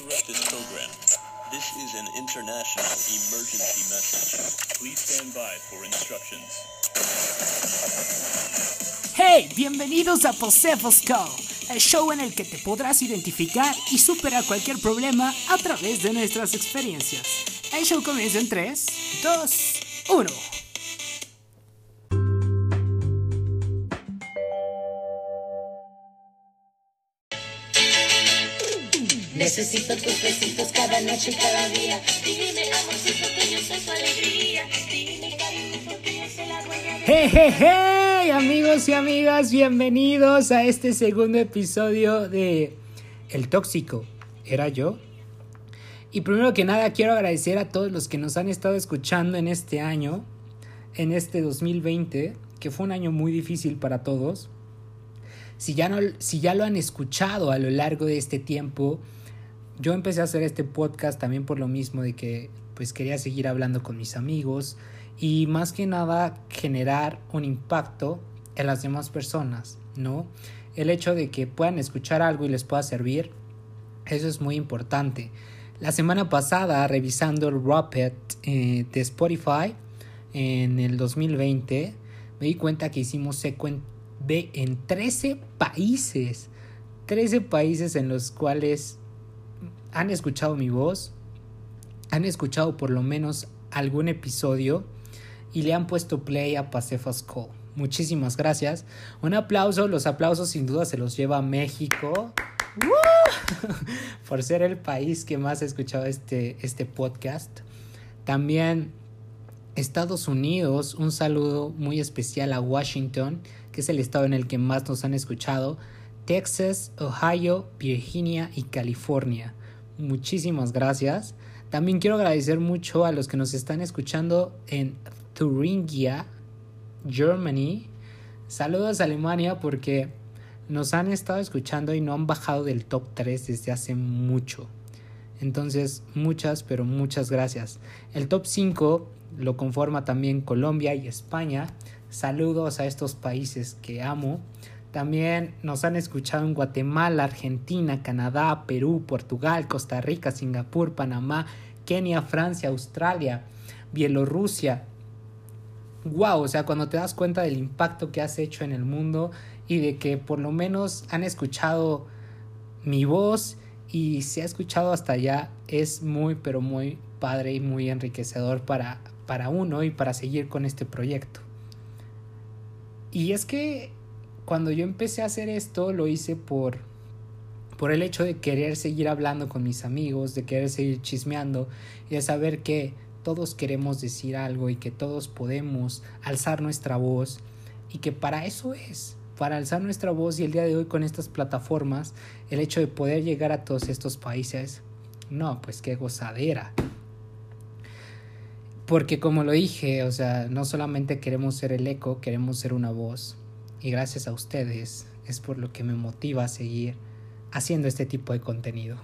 interrupt this program. This is an international emergency message. Please stand by for instructions. Hey, bienvenidos a Posefos el show en el que te podrás identificar y superar cualquier problema a través de nuestras experiencias. El show comienza en 3, 2, 1. Necesito tus besitos cada noche y cada día. Dime, amorcito, que yo soy tu alegría. Yo la hey, amigos y amigas, bienvenidos a este segundo episodio de El Tóxico. ¿Era yo? Y primero que nada quiero agradecer a todos los que nos han estado escuchando en este año, en este 2020, que fue un año muy difícil para todos. Si ya, no, si ya lo han escuchado a lo largo de este tiempo, yo empecé a hacer este podcast también por lo mismo de que pues quería seguir hablando con mis amigos y más que nada generar un impacto en las demás personas, ¿no? El hecho de que puedan escuchar algo y les pueda servir, eso es muy importante. La semana pasada, revisando el Rapid eh, de Spotify en el 2020, me di cuenta que hicimos sequen B en 13 países. 13 países en los cuales han escuchado mi voz, han escuchado por lo menos algún episodio y le han puesto play a Pasefas Call. Muchísimas gracias. Un aplauso, los aplausos sin duda se los lleva a México. Por ser el país que más ha escuchado este, este podcast. También Estados Unidos, un saludo muy especial a Washington, que es el estado en el que más nos han escuchado. Texas, Ohio, Virginia y California. Muchísimas gracias. También quiero agradecer mucho a los que nos están escuchando en Thuringia, Germany. Saludos a Alemania porque nos han estado escuchando y no han bajado del top 3 desde hace mucho. Entonces, muchas, pero muchas gracias. El top 5 lo conforma también Colombia y España. Saludos a estos países que amo. También nos han escuchado en Guatemala, Argentina, Canadá, Perú, Portugal, Costa Rica, Singapur, Panamá, Kenia, Francia, Australia, Bielorrusia. Wow, o sea, cuando te das cuenta del impacto que has hecho en el mundo y de que por lo menos han escuchado mi voz y se ha escuchado hasta allá, es muy, pero muy padre y muy enriquecedor para, para uno y para seguir con este proyecto. Y es que cuando yo empecé a hacer esto lo hice por por el hecho de querer seguir hablando con mis amigos, de querer seguir chismeando y de saber que todos queremos decir algo y que todos podemos alzar nuestra voz y que para eso es, para alzar nuestra voz y el día de hoy con estas plataformas, el hecho de poder llegar a todos estos países, no, pues qué gozadera. Porque como lo dije, o sea, no solamente queremos ser el eco, queremos ser una voz. Y gracias a ustedes es por lo que me motiva a seguir haciendo este tipo de contenido.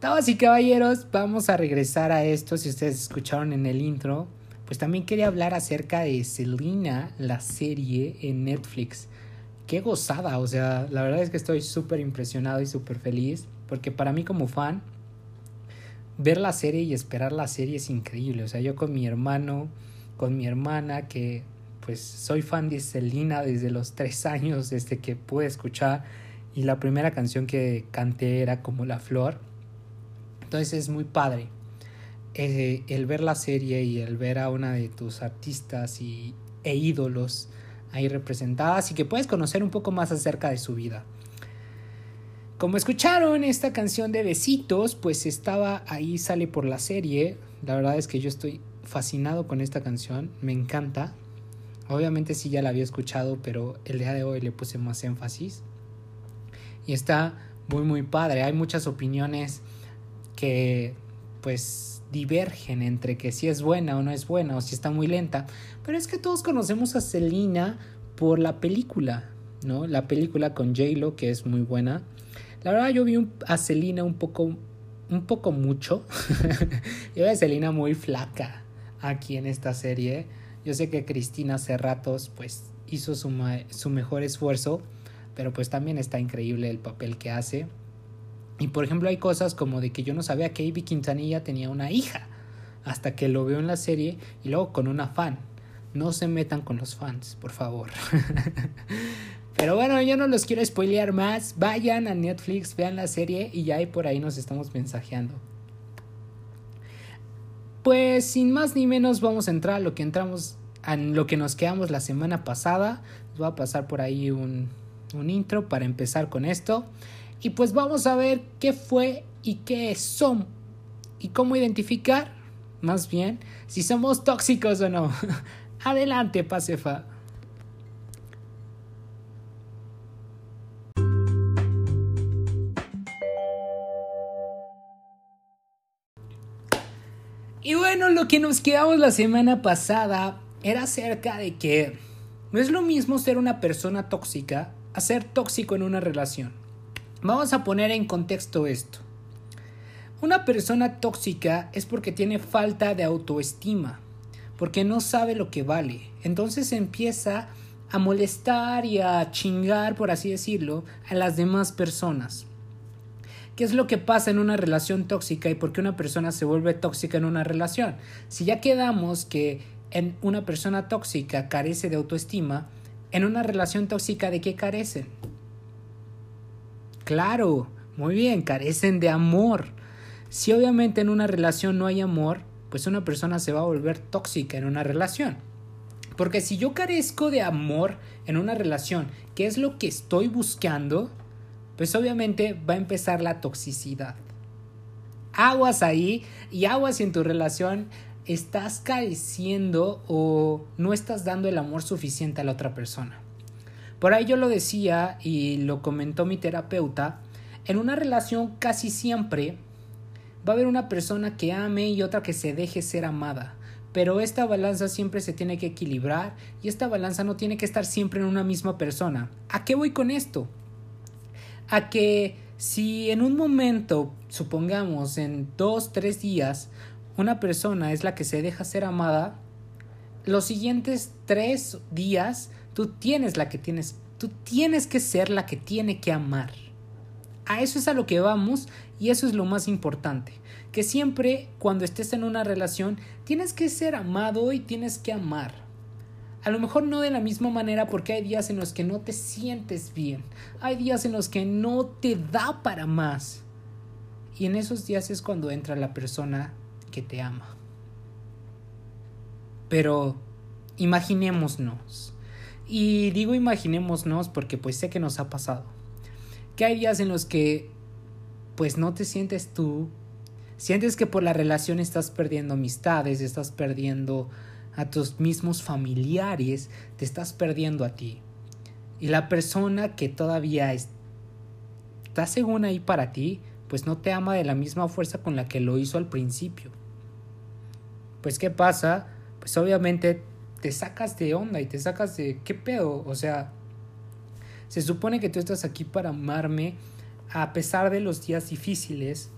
Damas y caballeros, vamos a regresar a esto. Si ustedes escucharon en el intro, pues también quería hablar acerca de Selena, la serie en Netflix. Qué gozada, o sea, la verdad es que estoy súper impresionado y súper feliz, porque para mí como fan, ver la serie y esperar la serie es increíble. O sea, yo con mi hermano, con mi hermana, que pues soy fan de Selena desde los tres años, desde que pude escuchar, y la primera canción que canté era como La Flor. Entonces es muy padre eh, el ver la serie y el ver a una de tus artistas y, e ídolos ahí representadas y que puedes conocer un poco más acerca de su vida. Como escucharon esta canción de Besitos, pues estaba ahí, sale por la serie. La verdad es que yo estoy fascinado con esta canción, me encanta. Obviamente sí ya la había escuchado, pero el día de hoy le puse más énfasis. Y está muy muy padre. Hay muchas opiniones que pues divergen entre que si es buena o no es buena o si está muy lenta. Pero es que todos conocemos a Selena por la película, ¿no? La película con J-Lo que es muy buena. La verdad yo vi a Selena un poco, un poco mucho. yo vi a Selena muy flaca aquí en esta serie. Yo sé que Cristina hace ratos pues hizo su, su mejor esfuerzo, pero pues también está increíble el papel que hace. Y por ejemplo hay cosas como de que yo no sabía que Ivy Quintanilla tenía una hija hasta que lo veo en la serie y luego con una fan. No se metan con los fans, por favor. Pero bueno, yo no los quiero spoilear más. Vayan a Netflix, vean la serie y ya por ahí nos estamos mensajeando. Pues sin más ni menos vamos a entrar a lo que entramos, a lo que nos quedamos la semana pasada. Voy a pasar por ahí un, un intro para empezar con esto. Y pues vamos a ver qué fue y qué son y cómo identificar, más bien, si somos tóxicos o no. Adelante, Pacefa. Lo que nos quedamos la semana pasada era acerca de que no es lo mismo ser una persona tóxica a ser tóxico en una relación. Vamos a poner en contexto esto. Una persona tóxica es porque tiene falta de autoestima, porque no sabe lo que vale. Entonces empieza a molestar y a chingar, por así decirlo, a las demás personas. ¿Qué es lo que pasa en una relación tóxica y por qué una persona se vuelve tóxica en una relación? Si ya quedamos que en una persona tóxica carece de autoestima, en una relación tóxica ¿de qué carecen? Claro, muy bien, carecen de amor. Si obviamente en una relación no hay amor, pues una persona se va a volver tóxica en una relación. Porque si yo carezco de amor en una relación, ¿qué es lo que estoy buscando? Pues obviamente va a empezar la toxicidad. Aguas ahí y aguas si en tu relación estás careciendo o no estás dando el amor suficiente a la otra persona. Por ahí yo lo decía y lo comentó mi terapeuta, en una relación casi siempre va a haber una persona que ame y otra que se deje ser amada. Pero esta balanza siempre se tiene que equilibrar y esta balanza no tiene que estar siempre en una misma persona. ¿A qué voy con esto? A que si en un momento, supongamos en dos, tres días, una persona es la que se deja ser amada, los siguientes tres días tú tienes la que tienes, tú tienes que ser la que tiene que amar. A eso es a lo que vamos y eso es lo más importante. Que siempre cuando estés en una relación tienes que ser amado y tienes que amar. A lo mejor no de la misma manera porque hay días en los que no te sientes bien. Hay días en los que no te da para más. Y en esos días es cuando entra la persona que te ama. Pero imaginémonos. Y digo imaginémonos porque pues sé que nos ha pasado. Que hay días en los que pues no te sientes tú. Sientes que por la relación estás perdiendo amistades, estás perdiendo a tus mismos familiares, te estás perdiendo a ti. Y la persona que todavía está según ahí para ti, pues no te ama de la misma fuerza con la que lo hizo al principio. Pues ¿qué pasa? Pues obviamente te sacas de onda y te sacas de ¿qué pedo? O sea, se supone que tú estás aquí para amarme a pesar de los días difíciles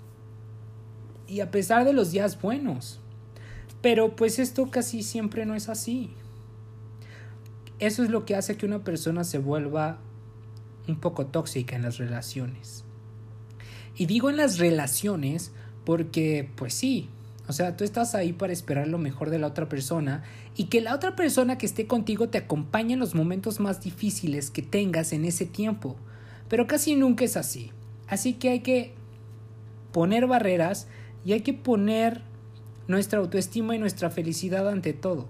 y a pesar de los días buenos. Pero pues esto casi siempre no es así. Eso es lo que hace que una persona se vuelva un poco tóxica en las relaciones. Y digo en las relaciones porque pues sí, o sea, tú estás ahí para esperar lo mejor de la otra persona y que la otra persona que esté contigo te acompañe en los momentos más difíciles que tengas en ese tiempo. Pero casi nunca es así. Así que hay que poner barreras y hay que poner nuestra autoestima y nuestra felicidad ante todo.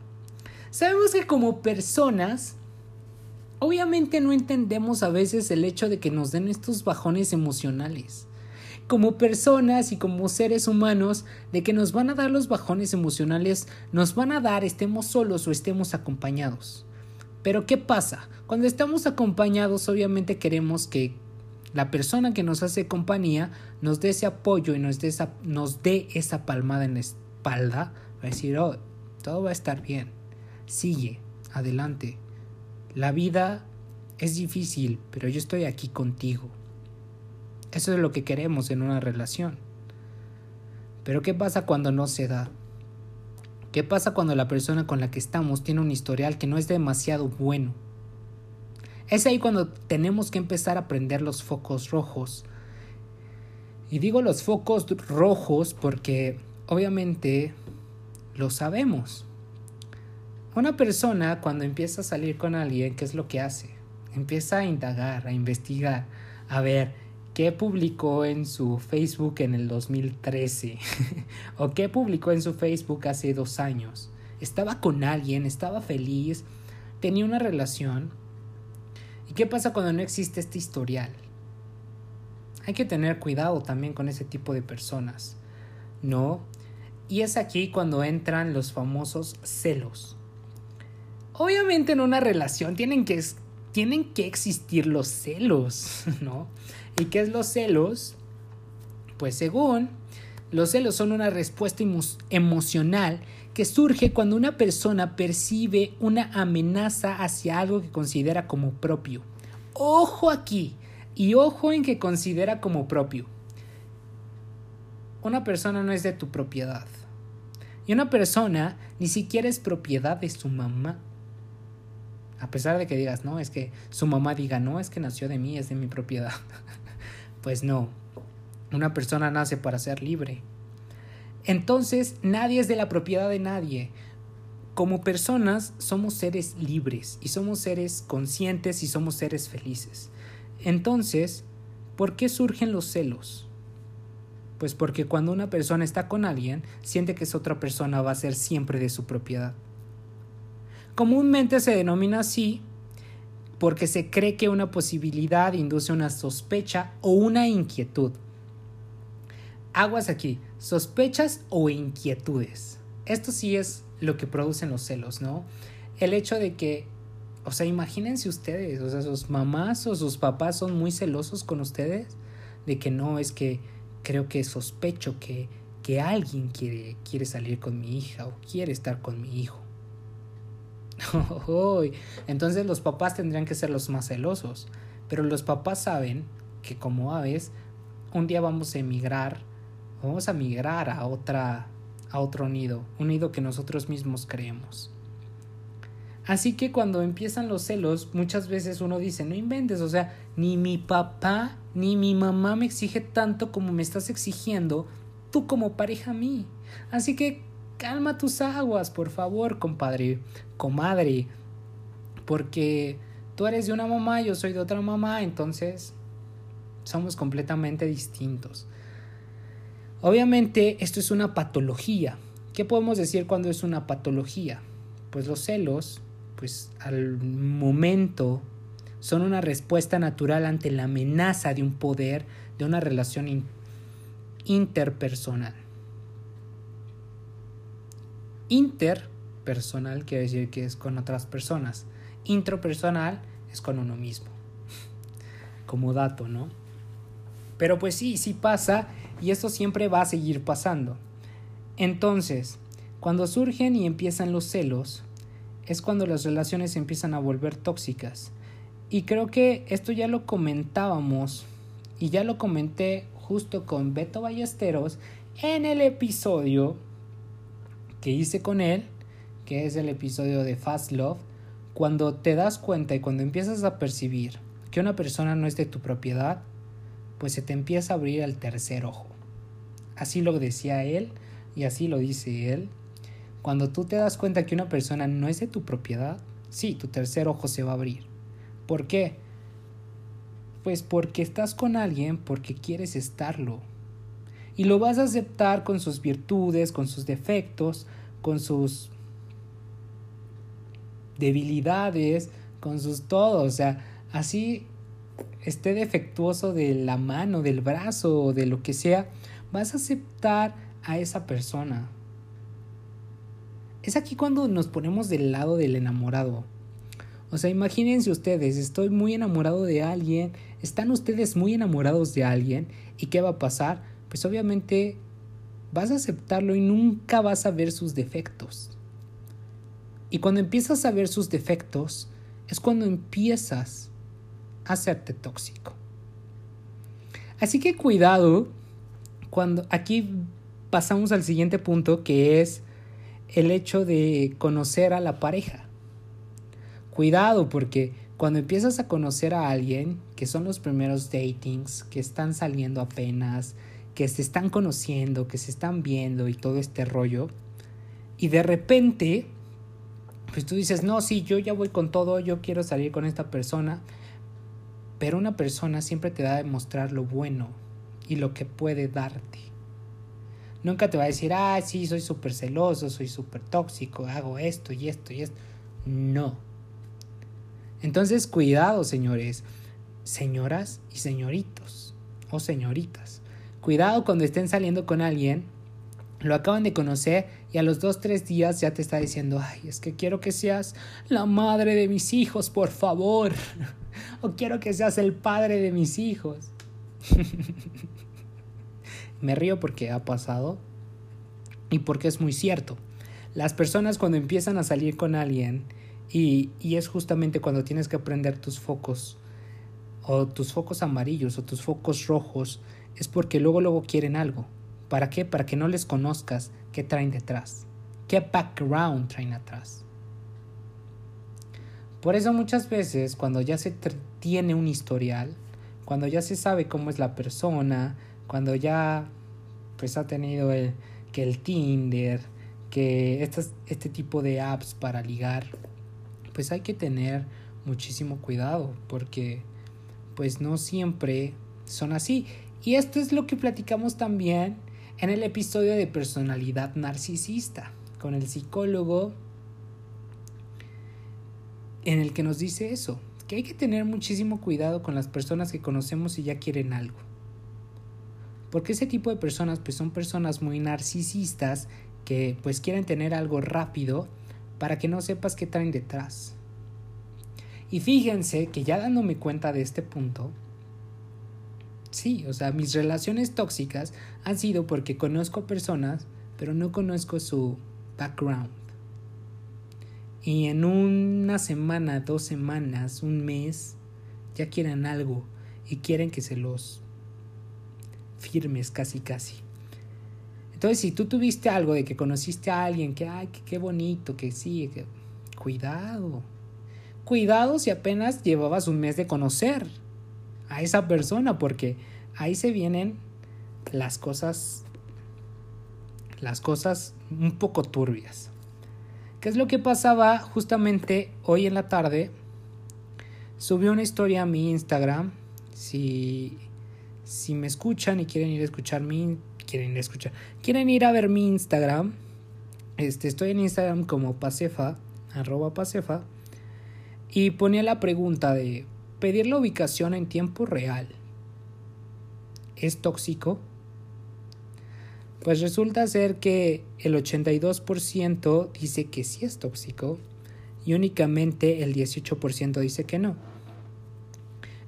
Sabemos que como personas, obviamente no entendemos a veces el hecho de que nos den estos bajones emocionales. Como personas y como seres humanos, de que nos van a dar los bajones emocionales, nos van a dar estemos solos o estemos acompañados. Pero ¿qué pasa? Cuando estamos acompañados, obviamente queremos que la persona que nos hace compañía nos dé ese apoyo y nos dé esa, nos dé esa palmada en espalda, va a decir, oh, todo va a estar bien. Sigue, adelante. La vida es difícil, pero yo estoy aquí contigo. Eso es lo que queremos en una relación. Pero ¿qué pasa cuando no se da? ¿Qué pasa cuando la persona con la que estamos tiene un historial que no es demasiado bueno? Es ahí cuando tenemos que empezar a prender los focos rojos Y digo los focos rojos porque obviamente lo sabemos. Una persona cuando empieza a salir con alguien, ¿qué es lo que hace? Empieza a indagar, a investigar, a ver qué publicó en su Facebook en el 2013 o qué publicó en su Facebook hace dos años. Estaba con alguien, estaba feliz, tenía una relación. ¿Y qué pasa cuando no existe este historial? Hay que tener cuidado también con ese tipo de personas, ¿no? Y es aquí cuando entran los famosos celos. Obviamente en una relación tienen que, tienen que existir los celos, ¿no? ¿Y qué es los celos? Pues según, los celos son una respuesta emocional que surge cuando una persona percibe una amenaza hacia algo que considera como propio. Ojo aquí, y ojo en que considera como propio. Una persona no es de tu propiedad. Y una persona ni siquiera es propiedad de su mamá. A pesar de que digas, no, es que su mamá diga, no, es que nació de mí, es de mi propiedad. pues no. Una persona nace para ser libre. Entonces, nadie es de la propiedad de nadie. Como personas somos seres libres y somos seres conscientes y somos seres felices. Entonces, ¿por qué surgen los celos? Pues porque cuando una persona está con alguien, siente que esa otra persona va a ser siempre de su propiedad. Comúnmente se denomina así porque se cree que una posibilidad induce una sospecha o una inquietud. Aguas aquí, sospechas o inquietudes. Esto sí es lo que producen los celos, ¿no? El hecho de que o sea, imagínense ustedes, o sea, sus mamás o sus papás son muy celosos con ustedes de que no, es que creo que sospecho que, que alguien quiere, quiere salir con mi hija o quiere estar con mi hijo. Entonces los papás tendrían que ser los más celosos, pero los papás saben que como aves, un día vamos a emigrar, vamos a migrar a otra a otro nido, un nido que nosotros mismos creemos. Así que cuando empiezan los celos, muchas veces uno dice, no inventes, o sea, ni mi papá ni mi mamá me exige tanto como me estás exigiendo tú como pareja a mí. Así que calma tus aguas, por favor, compadre, comadre, porque tú eres de una mamá, yo soy de otra mamá, entonces somos completamente distintos. Obviamente esto es una patología. ¿Qué podemos decir cuando es una patología? Pues los celos pues al momento son una respuesta natural ante la amenaza de un poder, de una relación interpersonal. Interpersonal quiere decir que es con otras personas. Intrapersonal es con uno mismo. Como dato, ¿no? Pero pues sí, sí pasa y esto siempre va a seguir pasando. Entonces, cuando surgen y empiezan los celos, es cuando las relaciones empiezan a volver tóxicas. Y creo que esto ya lo comentábamos y ya lo comenté justo con Beto Ballesteros en el episodio que hice con él, que es el episodio de Fast Love, cuando te das cuenta y cuando empiezas a percibir que una persona no es de tu propiedad, pues se te empieza a abrir el tercer ojo. Así lo decía él y así lo dice él cuando tú te das cuenta que una persona no es de tu propiedad, sí, tu tercer ojo se va a abrir. ¿Por qué? Pues porque estás con alguien porque quieres estarlo. Y lo vas a aceptar con sus virtudes, con sus defectos, con sus debilidades, con sus todo. O sea, así esté defectuoso de la mano, del brazo o de lo que sea, vas a aceptar a esa persona es aquí cuando nos ponemos del lado del enamorado. O sea, imagínense ustedes, estoy muy enamorado de alguien, están ustedes muy enamorados de alguien, ¿y qué va a pasar? Pues obviamente vas a aceptarlo y nunca vas a ver sus defectos. Y cuando empiezas a ver sus defectos, es cuando empiezas a hacerte tóxico. Así que cuidado cuando aquí pasamos al siguiente punto que es el hecho de conocer a la pareja. Cuidado porque cuando empiezas a conocer a alguien, que son los primeros datings, que están saliendo apenas, que se están conociendo, que se están viendo y todo este rollo. Y de repente, pues tú dices, no, sí, yo ya voy con todo, yo quiero salir con esta persona. Pero una persona siempre te va a demostrar lo bueno y lo que puede darte. Nunca te va a decir, ah, sí, soy súper celoso, soy súper tóxico, hago esto y esto y esto. No. Entonces, cuidado, señores, señoras y señoritos o señoritas. Cuidado cuando estén saliendo con alguien, lo acaban de conocer y a los dos, tres días ya te está diciendo, ay, es que quiero que seas la madre de mis hijos, por favor. o quiero que seas el padre de mis hijos. Me río porque ha pasado y porque es muy cierto. Las personas cuando empiezan a salir con alguien y, y, es justamente cuando tienes que prender tus focos o tus focos amarillos o tus focos rojos es porque luego luego quieren algo. ¿Para qué? Para que no les conozcas qué traen detrás, qué background traen atrás. Por eso muchas veces cuando ya se tiene un historial, cuando ya se sabe cómo es la persona, cuando ya pues ha tenido el, que el Tinder, que este tipo de apps para ligar, pues hay que tener muchísimo cuidado porque pues no siempre son así. Y esto es lo que platicamos también en el episodio de personalidad narcisista con el psicólogo en el que nos dice eso, que hay que tener muchísimo cuidado con las personas que conocemos y ya quieren algo. Porque ese tipo de personas pues son personas muy narcisistas que pues quieren tener algo rápido para que no sepas qué traen detrás. Y fíjense que ya dándome cuenta de este punto, sí, o sea, mis relaciones tóxicas han sido porque conozco personas, pero no conozco su background. Y en una semana, dos semanas, un mes, ya quieren algo y quieren que se los firmes casi casi. Entonces, si tú tuviste algo de que conociste a alguien, que, ay, qué bonito, que sí, cuidado. Cuidado si apenas llevabas un mes de conocer a esa persona, porque ahí se vienen las cosas, las cosas un poco turbias. ¿Qué es lo que pasaba justamente hoy en la tarde? Subí una historia a mi Instagram. Si, si me escuchan y quieren ir a escuchar mi quieren ir a escuchar, quieren ir a ver mi Instagram. Este, estoy en Instagram como pasefa, arroba pasefa. Y ponía la pregunta de pedir la ubicación en tiempo real. ¿Es tóxico? Pues resulta ser que el 82% dice que sí es tóxico y únicamente el 18% dice que no.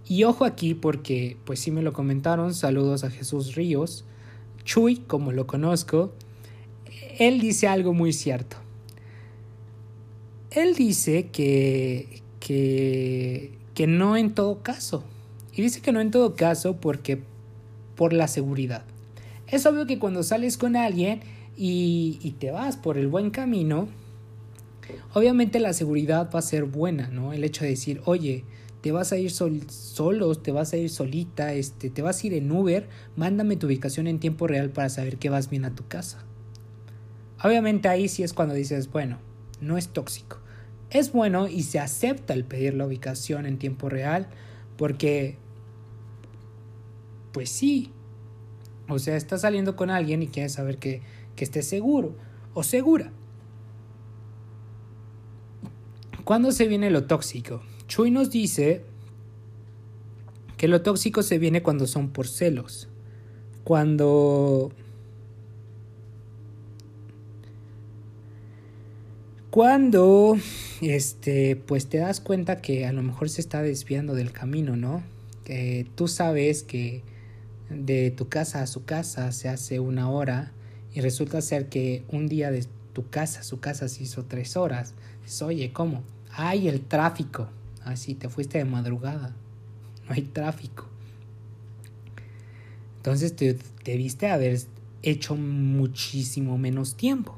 Y ojo aquí porque pues sí me lo comentaron, saludos a Jesús Ríos, Chuy, como lo conozco, él dice algo muy cierto. Él dice que, que, que no en todo caso. Y dice que no en todo caso porque por la seguridad. Es obvio que cuando sales con alguien y, te vas por el buen camino, obviamente la seguridad va a ser buena, ¿no? El hecho de decir, oye, te vas a ir sol, solos, te vas a ir solita, este, te vas a ir en Uber, mándame tu ubicación en tiempo real para saber que vas bien a tu casa. Obviamente ahí sí es cuando dices, bueno, no es tóxico. Es bueno y se acepta el pedir la ubicación en tiempo real porque, pues sí, o sea, estás saliendo con alguien y quieres saber que, que esté seguro o segura. ¿Cuándo se viene lo tóxico? Chuy nos dice que lo tóxico se viene cuando son por celos. Cuando... Cuando, este, pues te das cuenta que a lo mejor se está desviando del camino, ¿no? Tú sabes que de tu casa a su casa se hace una hora y resulta ser que un día de tu casa a su casa se hizo tres horas. oye, ¿cómo? Hay el tráfico. Así, te fuiste de madrugada. No hay tráfico. Entonces te debiste haber hecho muchísimo menos tiempo.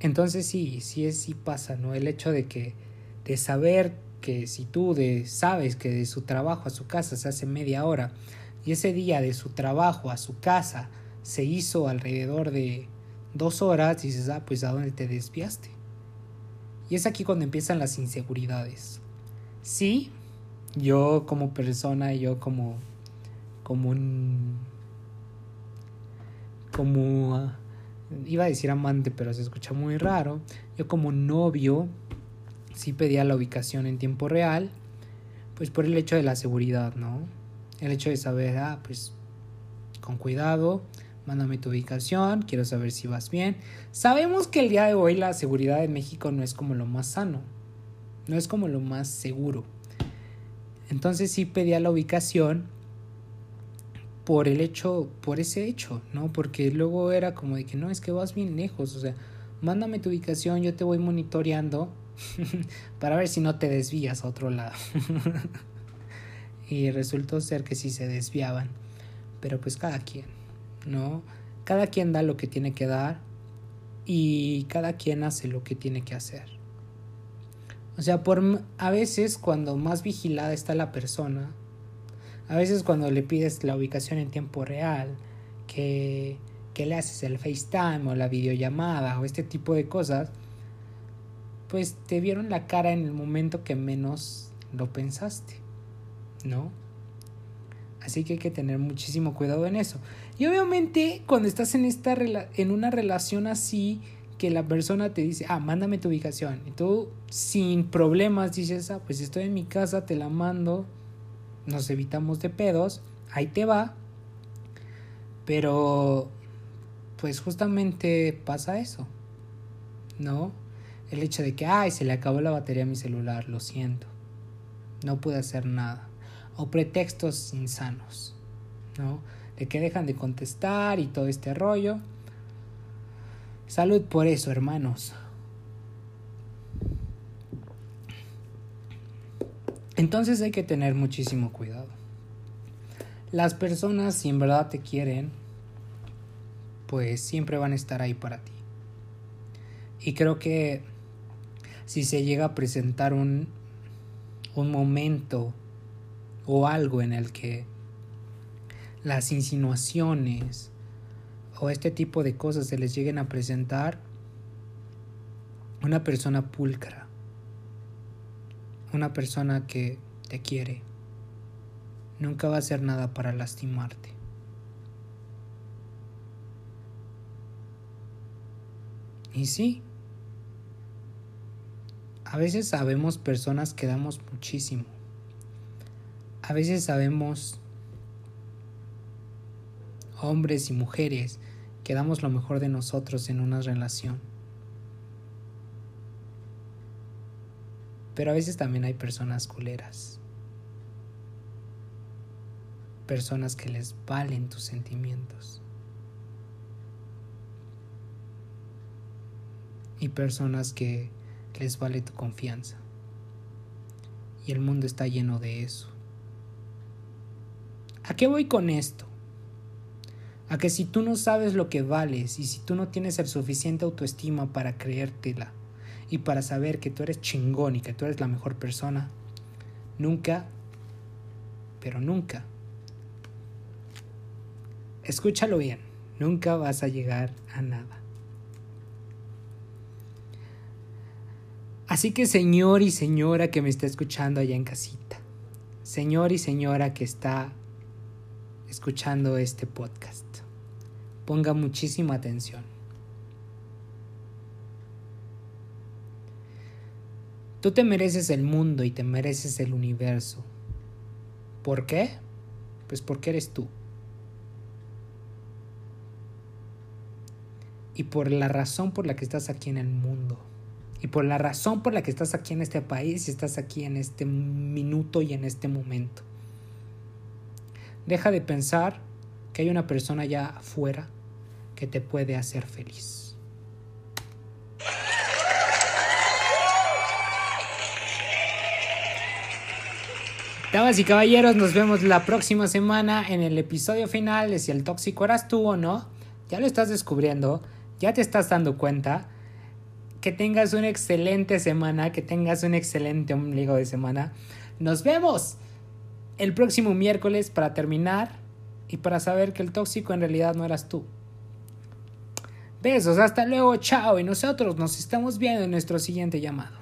Entonces sí, sí, sí pasa, ¿no? El hecho de que, de saber que si tú de, sabes que de su trabajo a su casa se hace media hora, y ese día de su trabajo a su casa se hizo alrededor de dos horas, dices, ah, pues a dónde te desviaste. Y es aquí cuando empiezan las inseguridades. Sí, yo como persona, yo como, como un, como, iba a decir amante, pero se escucha muy raro. Yo como novio, sí pedía la ubicación en tiempo real, pues por el hecho de la seguridad, ¿no? El hecho de saber, ah, pues con cuidado, mándame tu ubicación, quiero saber si vas bien. Sabemos que el día de hoy la seguridad en México no es como lo más sano, no es como lo más seguro. Entonces sí pedía la ubicación por el hecho, por ese hecho, ¿no? Porque luego era como de que no, es que vas bien lejos, o sea, mándame tu ubicación, yo te voy monitoreando para ver si no te desvías a otro lado. y resultó ser que sí se desviaban, pero pues cada quien, ¿no? Cada quien da lo que tiene que dar y cada quien hace lo que tiene que hacer. O sea, por a veces cuando más vigilada está la persona, a veces cuando le pides la ubicación en tiempo real, que, que le haces el FaceTime o la videollamada o este tipo de cosas, pues te vieron la cara en el momento que menos lo pensaste, ¿no? Así que hay que tener muchísimo cuidado en eso. Y obviamente cuando estás en, esta en una relación así, que la persona te dice, ah, mándame tu ubicación. Y tú sin problemas dices, ah, pues estoy en mi casa, te la mando, nos evitamos de pedos, ahí te va. Pero, pues justamente pasa eso, ¿no? El hecho de que, ay, se le acabó la batería a mi celular, lo siento, no pude hacer nada. O pretextos insanos, ¿no? De que dejan de contestar y todo este rollo. Salud por eso, hermanos. Entonces hay que tener muchísimo cuidado. Las personas, si en verdad te quieren, pues siempre van a estar ahí para ti. Y creo que si se llega a presentar un, un momento o algo en el que las insinuaciones o este tipo de cosas se les lleguen a presentar, una persona pulcra, una persona que te quiere, nunca va a hacer nada para lastimarte. Y sí, a veces sabemos personas que damos muchísimo. A veces sabemos hombres y mujeres que damos lo mejor de nosotros en una relación. Pero a veces también hay personas culeras. Personas que les valen tus sentimientos. Y personas que les vale tu confianza. Y el mundo está lleno de eso. ¿A qué voy con esto? A que si tú no sabes lo que vales y si tú no tienes el suficiente autoestima para creértela y para saber que tú eres chingón y que tú eres la mejor persona, nunca, pero nunca, escúchalo bien, nunca vas a llegar a nada. Así que señor y señora que me está escuchando allá en casita, señor y señora que está escuchando este podcast, ponga muchísima atención. Tú te mereces el mundo y te mereces el universo. ¿Por qué? Pues porque eres tú. Y por la razón por la que estás aquí en el mundo y por la razón por la que estás aquí en este país y estás aquí en este minuto y en este momento. Deja de pensar que hay una persona allá afuera que te puede hacer feliz. Damas y caballeros, nos vemos la próxima semana en el episodio final de si el tóxico eras tú o no. Ya lo estás descubriendo, ya te estás dando cuenta que tengas una excelente semana, que tengas un excelente ombligo de semana. Nos vemos el próximo miércoles para terminar y para saber que el tóxico en realidad no eras tú. Besos, hasta luego, chao y nosotros nos estamos viendo en nuestro siguiente llamado.